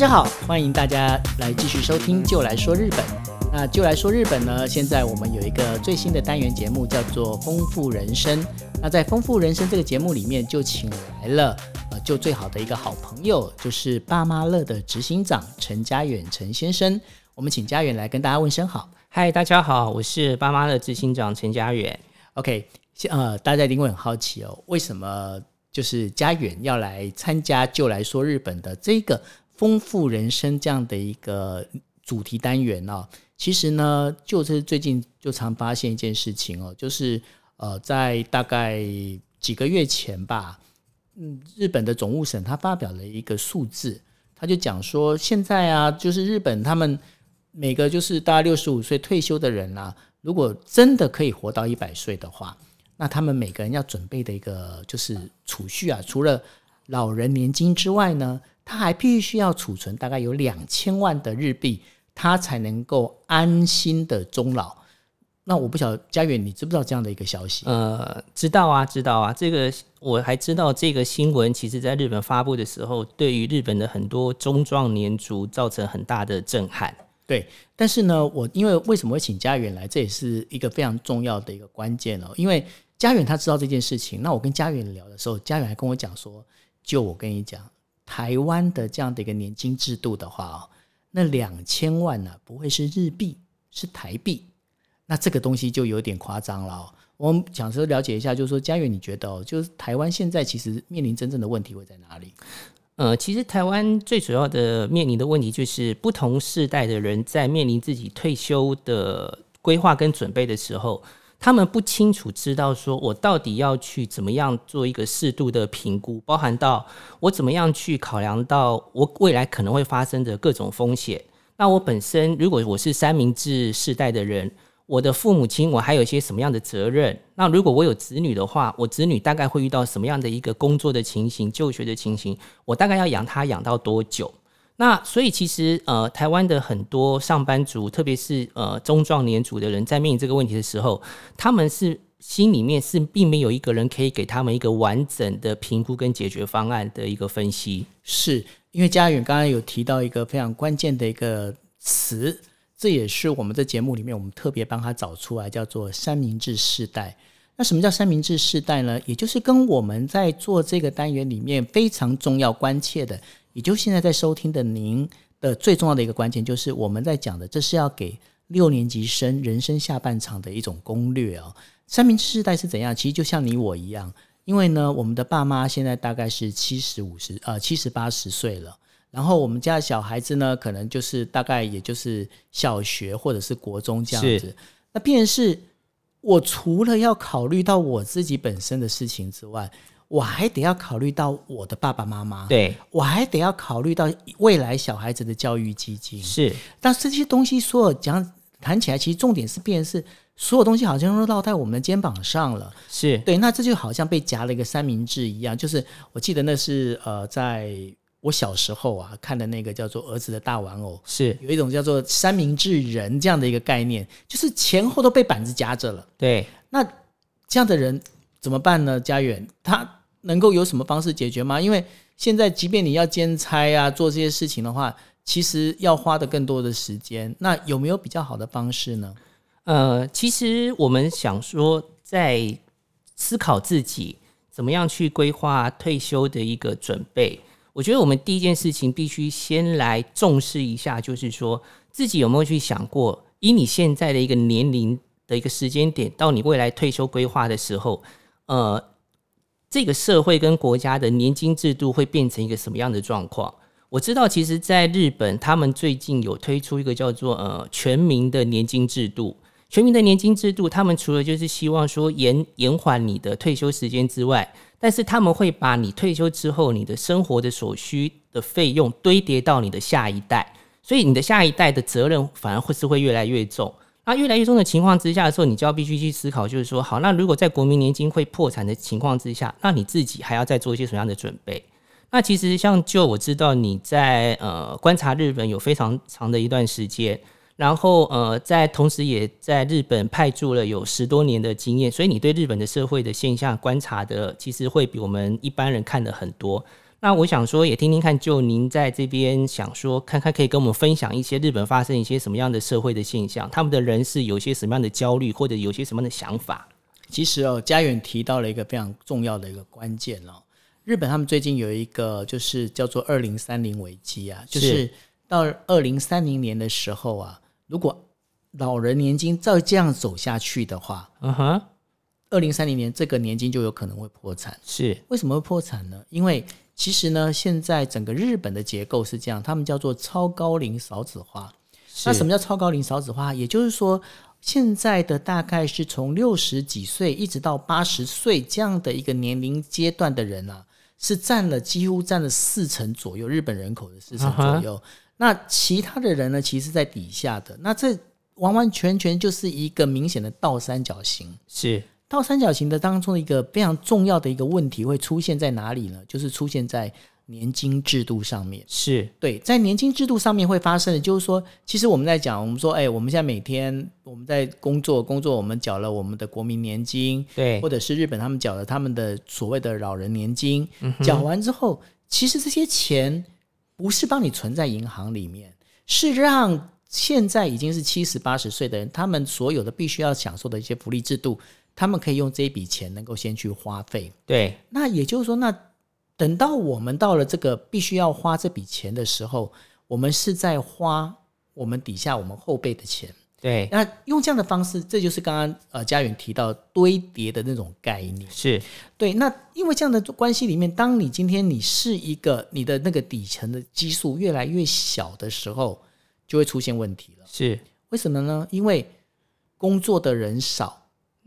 大家好，欢迎大家来继续收听《就来说日本》。那就来说日本呢，现在我们有一个最新的单元节目，叫做《丰富人生》。那在《丰富人生》这个节目里面，就请来了呃，就最好的一个好朋友，就是爸妈乐的执行长陈家远陈先生。我们请家远来跟大家问声好。嗨，大家好，我是爸妈乐执行长陈家远。OK，呃，大家一定会很好奇哦，为什么就是家远要来参加《就来说日本》的这个？丰富人生这样的一个主题单元哦，其实呢，就是最近就常发现一件事情哦，就是呃，在大概几个月前吧，嗯，日本的总务省他发表了一个数字，他就讲说，现在啊，就是日本他们每个就是大概六十五岁退休的人啊，如果真的可以活到一百岁的话，那他们每个人要准备的一个就是储蓄啊，除了老人年金之外呢。他还必须要储存大概有两千万的日币，他才能够安心的终老。那我不晓得家园，你知不知道这样的一个消息？呃，知道啊，知道啊。这个我还知道，这个新闻其实在日本发布的时候，对于日本的很多中壮年族造成很大的震撼。对，但是呢，我因为为什么会请家园来，这也是一个非常重要的一个关键哦。因为家园他知道这件事情，那我跟家园聊的时候，家园还跟我讲说，就我跟你讲。台湾的这样的一个年金制度的话哦，那两千万呢不会是日币，是台币，那这个东西就有点夸张了。我们想说了解一下，就是说嘉远，你觉得哦，就是台湾现在其实面临真正的问题会在哪里？呃，其实台湾最主要的面临的问题就是不同世代的人在面临自己退休的规划跟准备的时候。他们不清楚知道说，我到底要去怎么样做一个适度的评估，包含到我怎么样去考量到我未来可能会发生的各种风险。那我本身如果我是三明治世代的人，我的父母亲我还有一些什么样的责任？那如果我有子女的话，我子女大概会遇到什么样的一个工作的情形、就学的情形？我大概要养他养到多久？那所以其实呃，台湾的很多上班族，特别是呃中壮年组的人，在面临这个问题的时候，他们是心里面是并没有一个人可以给他们一个完整的评估跟解决方案的一个分析。是因为嘉远刚刚有提到一个非常关键的一个词，这也是我们在节目里面我们特别帮他找出来，叫做三明治世代。那什么叫三明治世代呢？也就是跟我们在做这个单元里面非常重要关切的。也就现在在收听的您的最重要的一个关键，就是我们在讲的，这是要给六年级生人生下半场的一种攻略哦。三明治世代是怎样？其实就像你我一样，因为呢，我们的爸妈现在大概是七十五十呃七十八十岁了，然后我们家的小孩子呢，可能就是大概也就是小学或者是国中这样子。那便是我除了要考虑到我自己本身的事情之外。我还得要考虑到我的爸爸妈妈，对我还得要考虑到未来小孩子的教育基金，是。但这些东西所有讲谈起来，其实重点是变是所有东西好像都落在我们的肩膀上了，是对。那这就好像被夹了一个三明治一样，就是我记得那是呃，在我小时候啊看的那个叫做《儿子的大玩偶》，是有一种叫做三明治人这样的一个概念，就是前后都被板子夹着了。对，那这样的人怎么办呢？家园他。能够有什么方式解决吗？因为现在，即便你要兼差啊，做这些事情的话，其实要花的更多的时间。那有没有比较好的方式呢？呃，其实我们想说，在思考自己怎么样去规划退休的一个准备。我觉得我们第一件事情必须先来重视一下，就是说自己有没有去想过，以你现在的一个年龄的一个时间点，到你未来退休规划的时候，呃。这个社会跟国家的年金制度会变成一个什么样的状况？我知道，其实，在日本，他们最近有推出一个叫做“呃全民的年金制度”。全民的年金制度，他们除了就是希望说延延缓你的退休时间之外，但是他们会把你退休之后你的生活的所需的费用堆叠到你的下一代，所以你的下一代的责任反而会是会越来越重。那越来越重的情况之下的时候，你就要必须去思考，就是说，好，那如果在国民年金会破产的情况之下，那你自己还要再做一些什么样的准备？那其实像就我知道你在呃观察日本有非常长的一段时间，然后呃在同时也在日本派驻了有十多年的经验，所以你对日本的社会的现象观察的其实会比我们一般人看的很多。那我想说，也听听看，就您在这边想说，看看可以跟我们分享一些日本发生一些什么样的社会的现象，他们的人是有些什么样的焦虑，或者有些什么样的想法。其实哦，家远提到了一个非常重要的一个关键哦。日本他们最近有一个就是叫做“二零三零危机”啊，就是到二零三零年的时候啊，如果老人年金照这样走下去的话，嗯哼，二零三零年这个年金就有可能会破产。是为什么会破产呢？因为其实呢，现在整个日本的结构是这样，他们叫做超高龄少子化。那什么叫超高龄少子化？也就是说，现在的大概是从六十几岁一直到八十岁这样的一个年龄阶段的人啊，是占了几乎占了四成左右，日本人口的四成左右。那其他的人呢，其实在底下的。那这完完全全就是一个明显的倒三角形。是倒三角形的当中的一个非常重要的一个问题会出现在哪里呢？就是出现在年金制度上面。是对，在年金制度上面会发生的，就是说，其实我们在讲，我们说，哎，我们现在每天我们在工作，工作我们缴了我们的国民年金，对或，者是日本他们缴了他们的所谓的老人年金，缴完之后，其实这些钱不是帮你存在银行里面，是让现在已经是七十八十岁的人，他们所有的必须要享受的一些福利制度，他们可以用这一笔钱能够先去花费。对，那也就是说，那等到我们到了这个必须要花这笔钱的时候，我们是在花我们底下我们后辈的钱。对，那用这样的方式，这就是刚刚呃家远提到堆叠的那种概念。是对，那因为这样的关系里面，当你今天你是一个你的那个底层的基数越来越小的时候，就会出现问题了。是为什么呢？因为工作的人少，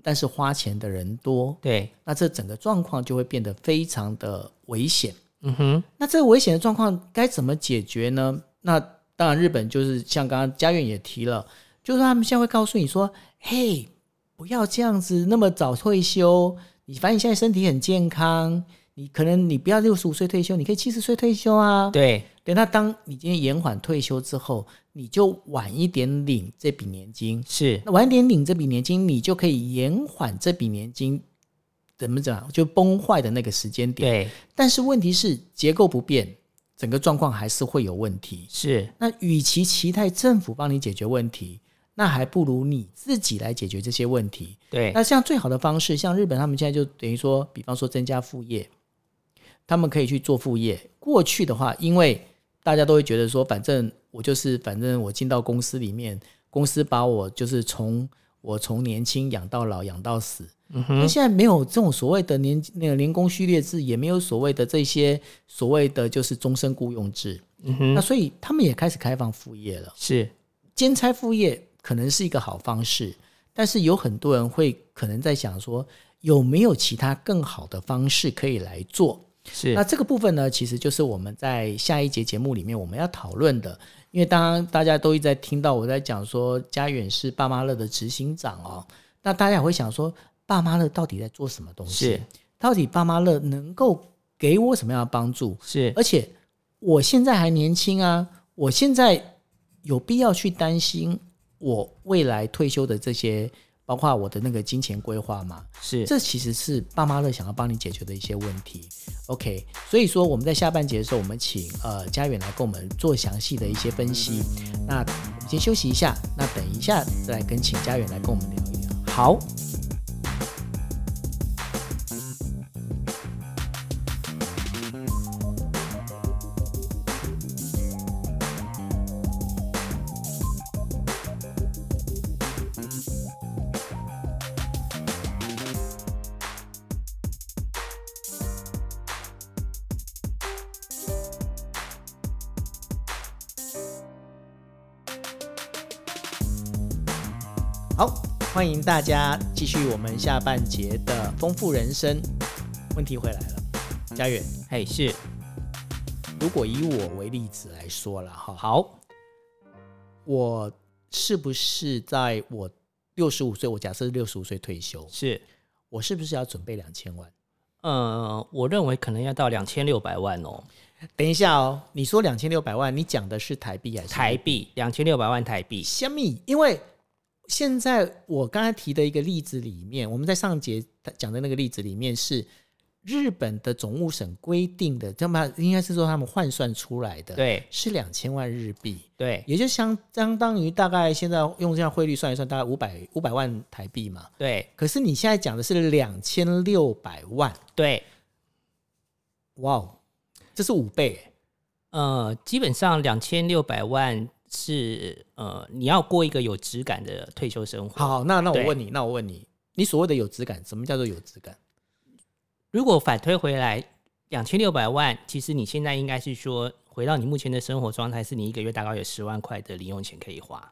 但是花钱的人多，对，那这整个状况就会变得非常的危险。嗯哼，那这个危险的状况该怎么解决呢？那当然，日本就是像刚刚家苑也提了，就是他们现在会告诉你说：“嘿，不要这样子那么早退休，你反正你现在身体很健康，你可能你不要六十五岁退休，你可以七十岁退休啊。”对，对，那当你今天延缓退休之后，你就晚一点领这笔年金。是那晚一点领这笔年金，你就可以延缓这笔年金怎么讲就崩坏的那个时间点。对，但是问题是结构不变，整个状况还是会有问题。是那与其期待政府帮你解决问题，那还不如你自己来解决这些问题。对，那像最好的方式，像日本他们现在就等于说，比方说增加副业，他们可以去做副业。过去的话，因为大家都会觉得说，反正我就是反正我进到公司里面，公司把我就是从我从年轻养到老，养到死。嗯那现在没有这种所谓的年那个年工序列制，也没有所谓的这些所谓的就是终身雇佣制。嗯哼，那所以他们也开始开放副业了。是兼差副业可能是一个好方式，但是有很多人会可能在想说，有没有其他更好的方式可以来做？是那这个部分呢，其实就是我们在下一节节目里面我们要讨论的。因为当然大家都一直在听到我在讲说，家远是爸妈乐的执行长哦，那大家也会想说，爸妈乐到底在做什么东西是？到底爸妈乐能够给我什么样的帮助？是而且我现在还年轻啊，我现在有必要去担心我未来退休的这些，包括我的那个金钱规划嘛？是这其实是爸妈乐想要帮你解决的一些问题。OK，所以说我们在下半节的时候，我们请呃家远来跟我们做详细的一些分析。那我们先休息一下，那等一下再来跟请家远来跟我们聊一聊。好。好，欢迎大家继续我们下半节的丰富人生。问题回来了，佳远，嘿，是。如果以我为例子来说了哈，好，我是不是在我六十五岁，我假设六十五岁退休，是，我是不是要准备两千万？呃，我认为可能要到两千六百万哦，等一下哦，你说两千六百万，你讲的是台币还是台币两千六百万台币，虾米？因为现在我刚才提的一个例子里面，我们在上节讲的那个例子里面是日本的总务省规定的，这么应该是说他们换算出来的，，对。是两千万日币，对。也就相相当于大概现在用这样汇率算一算，大概五百五百万台币嘛。对。可是你现在讲的是两千六百万，对，哇哦，这是五倍。欸。呃，基本上两千六百万是呃，你要过一个有质感的退休生活。好，那那我问你，那我问你，你所谓的有质感，什么叫做有质感？如果反推回来，两千六百万，其实你现在应该是说，回到你目前的生活状态，是你一个月大概有十万块的零用钱可以花。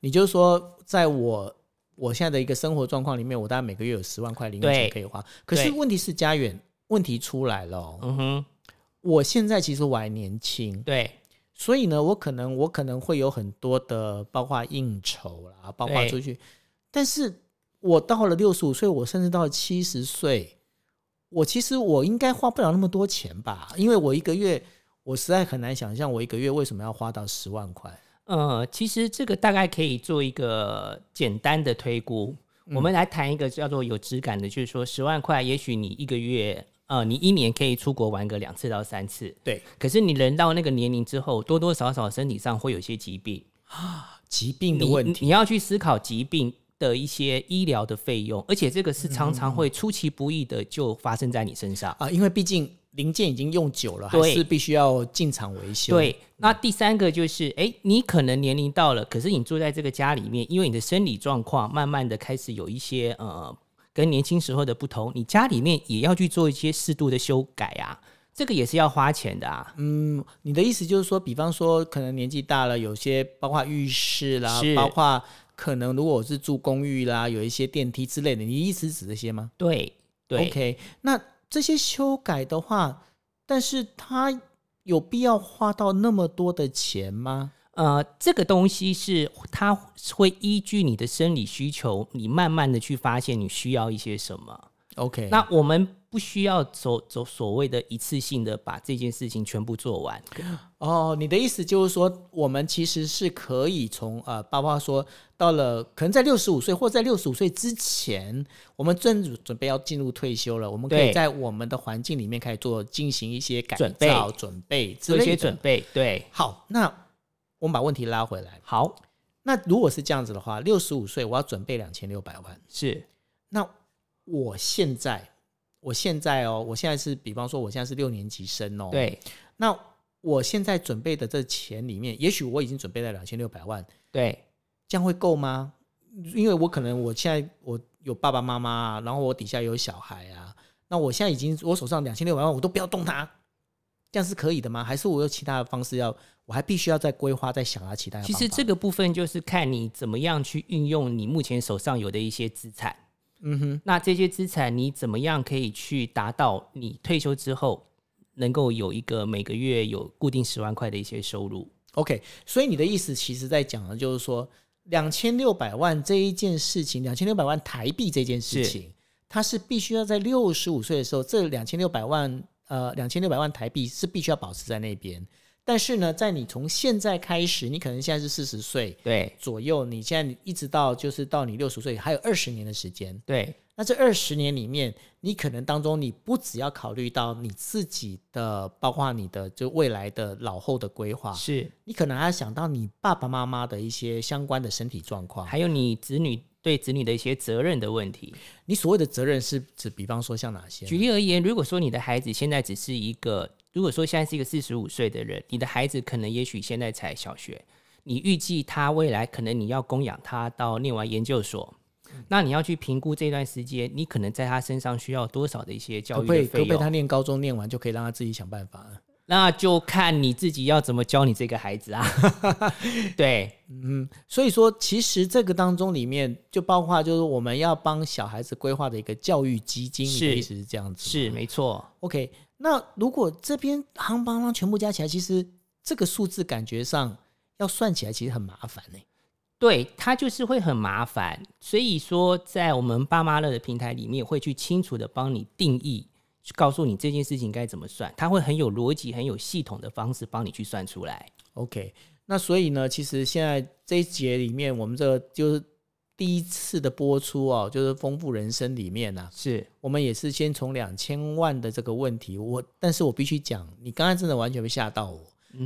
你就是说，在我我现在的一个生活状况里面，我大概每个月有十万块零用钱可以花。可是问题是，家远问题出来了哦、嗯哼，我现在其实我还年轻，对所以呢，我可能我可能会有很多的，包括应酬啦，包括出去。但是我到了六十五岁，我甚至到了七十岁，我其实我应该花不了那么多钱吧？因为我一个月，我实在很难想象我一个月为什么要花到十万块。呃，其实这个大概可以做一个简单的推估。我们来谈一个叫做有质感的，就是说十万块，也许你一个月，呃，你一年可以出国玩个两次到三次。对，可是你人到那个年龄之后，多多少少身体上会有一些疾病啊，疾病的问题，你要去思考疾病的一些医疗的费用，而且这个是常常会出其不意的就发生在你身上。啊，因为毕竟零件已经用久了，还是必须要进厂维修。，对，那第三个就是，哎，你可能年龄到了，可是你住在这个家里面，因为你的生理状况慢慢的开始有一些呃，跟年轻时候的不同，你家里面也要去做一些适度的修改啊，这个也是要花钱的啊。嗯，你的意思就是说，比方说，可能年纪大了，有些包括浴室啦，包括可能如果我是住公寓啦，有一些电梯之类的，你意思指这些吗对对？OK，那这些修改的话，但是它有必要花到那么多的钱吗？呃，这个东西是它会依据你的生理需求，你慢慢的去发现你需要一些什么。OK，那我们不需要走走所谓的一次性的把这件事情全部做完。哦，你的意思就是说，我们其实是可以从呃，包括说到了可能在六十五岁或在六十五岁之前，我们正准备要进入退休了，我们可以在我们的环境里面开始做进行一些改准备造、准备之做一些准备，对，好，那我们把问题拉回来。好，那如果是这样子的话，六十五岁我要准备两千六百万，是。那我现在，我现在哦，我现在是，比方说我现在是六年级生哦，，对。那我现在准备的这钱里面，也许我已经准备了两千六百万，对。这样会够吗？因为我可能我现在我有爸爸妈妈啊，然后我底下有小孩啊，那我现在已经我手上两千六百万，我都不要动它，这样是可以的吗？还是我有其他的方式要，我还必须要再规划、再想啊其他的？其实这个部分就是看你怎么样去运用你目前手上有的一些资产。嗯哼，那这些资产你怎么样可以去达到你退休之后能够有一个每个月有固定十万块的一些收入？OK，所以你的意思其实在讲的就是说，两千六百万这一件事情，两千六百万台币这件事情，它是必须要在六十五岁的时候，这两千六百万呃两千六百万台币是必须要保持在那边。但是呢，在你从现在开始，你可能现在是四十岁对左右，你现在一直到就是到你六十岁，还有二十年的时间。对那这二十年里面，你可能当中你不只要考虑到你自己的，包括你的就未来的老后的规划，是，你可能还要想到你爸爸妈妈的一些相关的身体状况。还有你子女对子女的一些责任的问题。你所谓的责任是指，比方说像哪些？举例而言，如果说你的孩子现在只是一个，如果说现在是一个四十五岁的人，你的孩子可能也许现在才小学，你预计他未来可能你要供养他到念完研究所，那你要去评估这段时间，你可能在他身上需要多少的一些教育不可以可不可以的费用？他念高中念完就可以让他自己想办法呢？那就看你自己要怎么教你这个孩子啊。对，嗯所以说，其实这个当中里面就包括就是我们要帮小孩子规划的一个教育基金，是意思是这样子？是没错。OK。那如果这边夯邦啷全部加起来，其实这个数字感觉上要算起来其实很麻烦呢、对，它就是会很麻烦，所以说在我们爸妈乐的平台里面，会去清楚的帮你定义，告诉你这件事情该怎么算，他会很有逻辑、很有系统的方式帮你去算出来。OK，那所以呢，其实现在这一节里面，我们这个就是第一次的播出哦，就是《丰富人生》里面呢、啊，是我们也是先从两千万的这个问题，我但是我必须讲，你刚才真的完全没吓到我，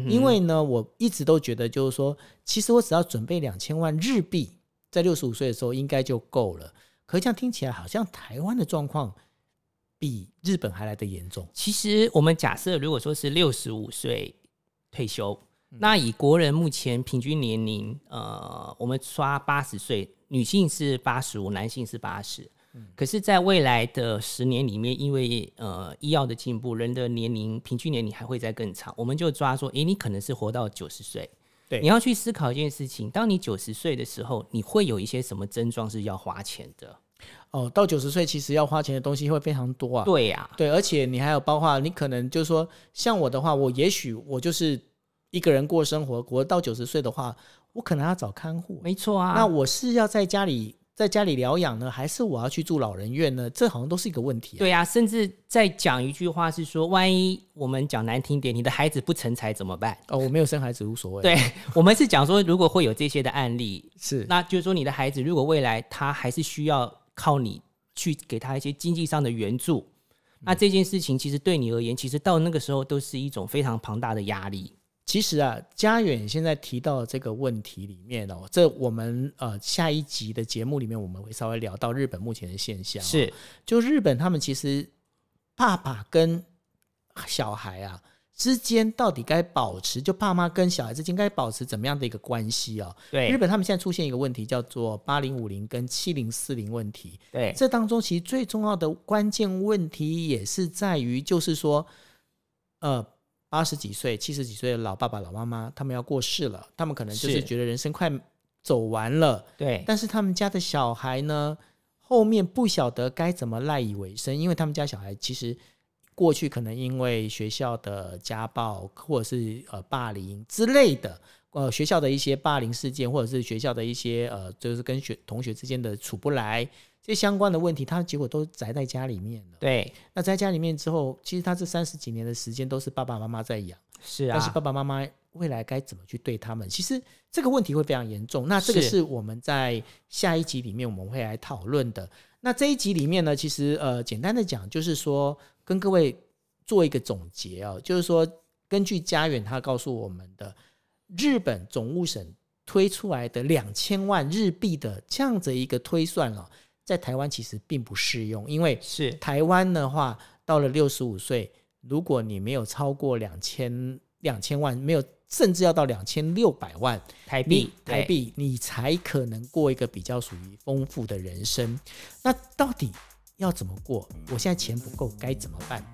因为呢，我一直都觉得就是说，其实我只要准备两千万日币，在六十五岁的时候应该就够了。可是这样听起来好像台湾的状况比日本还来得严重。其实我们假设，如果说是六十五岁退休，那以国人目前平均年龄，呃，我们刷八十岁，女性是八十五，男性是八十。可是，在未来的十年里面，因为呃医药的进步，人的年龄平均年龄还会再更长，我们就抓说，诶，你可能是活到九十岁。对你要去思考一件事情：当你九十岁的时候，你会有一些什么症状是要花钱的？哦，到九十岁其实要花钱的东西会非常多啊。对呀、对，而且你还有包括你可能就是说，像我的话，我也许我就是一个人过生活，我到九十岁的话，我可能要找看护。没错啊。那我是要在家里在家里疗养呢，还是我要去住老人院呢？这好像都是一个问题、啊。对啊，甚至再讲一句话是说，万一我们讲难听点，你的孩子不成才怎么办？哦，我没有生孩子无所谓。，对我们是讲说，如果会有这些的案例，是那就是说你的孩子如果未来他还是需要靠你去给他一些经济上的援助，那这件事情其实对你而言，其实到那个时候都是一种非常庞大的压力。其实啊，家远现在提到这个问题里面哦，这我们呃下一集的节目里面我们会稍微聊到日本目前的现象、哦，是。就日本他们其实爸爸跟小孩啊之间到底该保持，就爸妈跟小孩之间该保持怎么样的一个关系哦？对。日本他们现在出现一个问题，叫做八零五零跟七零四零问题。对。这当中其实最重要的关键问题也是在于，就是说，呃，八十几岁、七十几岁的老爸爸、老妈妈，他们要过世了，他们可能就是是。觉得人生快走完了，对。但是他们家的小孩呢，后面不晓得该怎么赖以为生，因为他们家小孩其实过去可能因为学校的家暴或者是呃霸凌之类的，呃学校的一些霸凌事件，或者是学校的一些呃就是跟学同学之间的处不来这些相关的问题，他结果都宅在家里面了。对那在家里面之后，其实他这三十几年的时间都是爸爸妈妈在养。是啊，但是爸爸妈妈未来该怎么去对他们？其实这个问题会非常严重。那这个是是我们在下一集里面我们会来讨论的。那这一集里面呢，其实呃，简单的讲就是说，跟各位做一个总结哦，就是说，根据家远他告诉我们的，日本总务省推出来的两千万日币的这样子一个推算哦，在台湾其实并不适用，因为是。台湾的话，到了六十五岁，如果你没有超过两千两千万，没有甚至要到两千六百万台币台币，你才可能过一个比较属于丰富的人生。那到底要怎么过？我现在钱不够，该怎么办？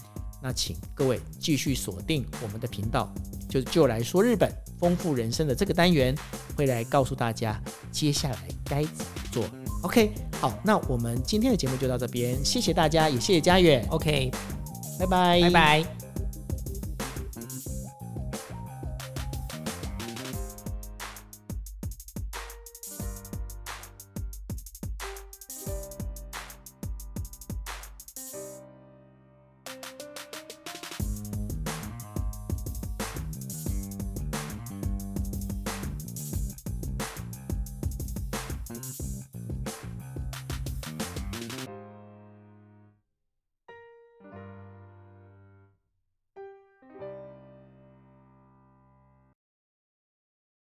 那请各位继续锁定我们的频道，就就来说日本丰富人生的这个单元，会来告诉大家接下来该怎么做。OK，好，那我们今天的节目就到这边，谢谢大家，也谢谢佳远，OK，拜拜，拜拜。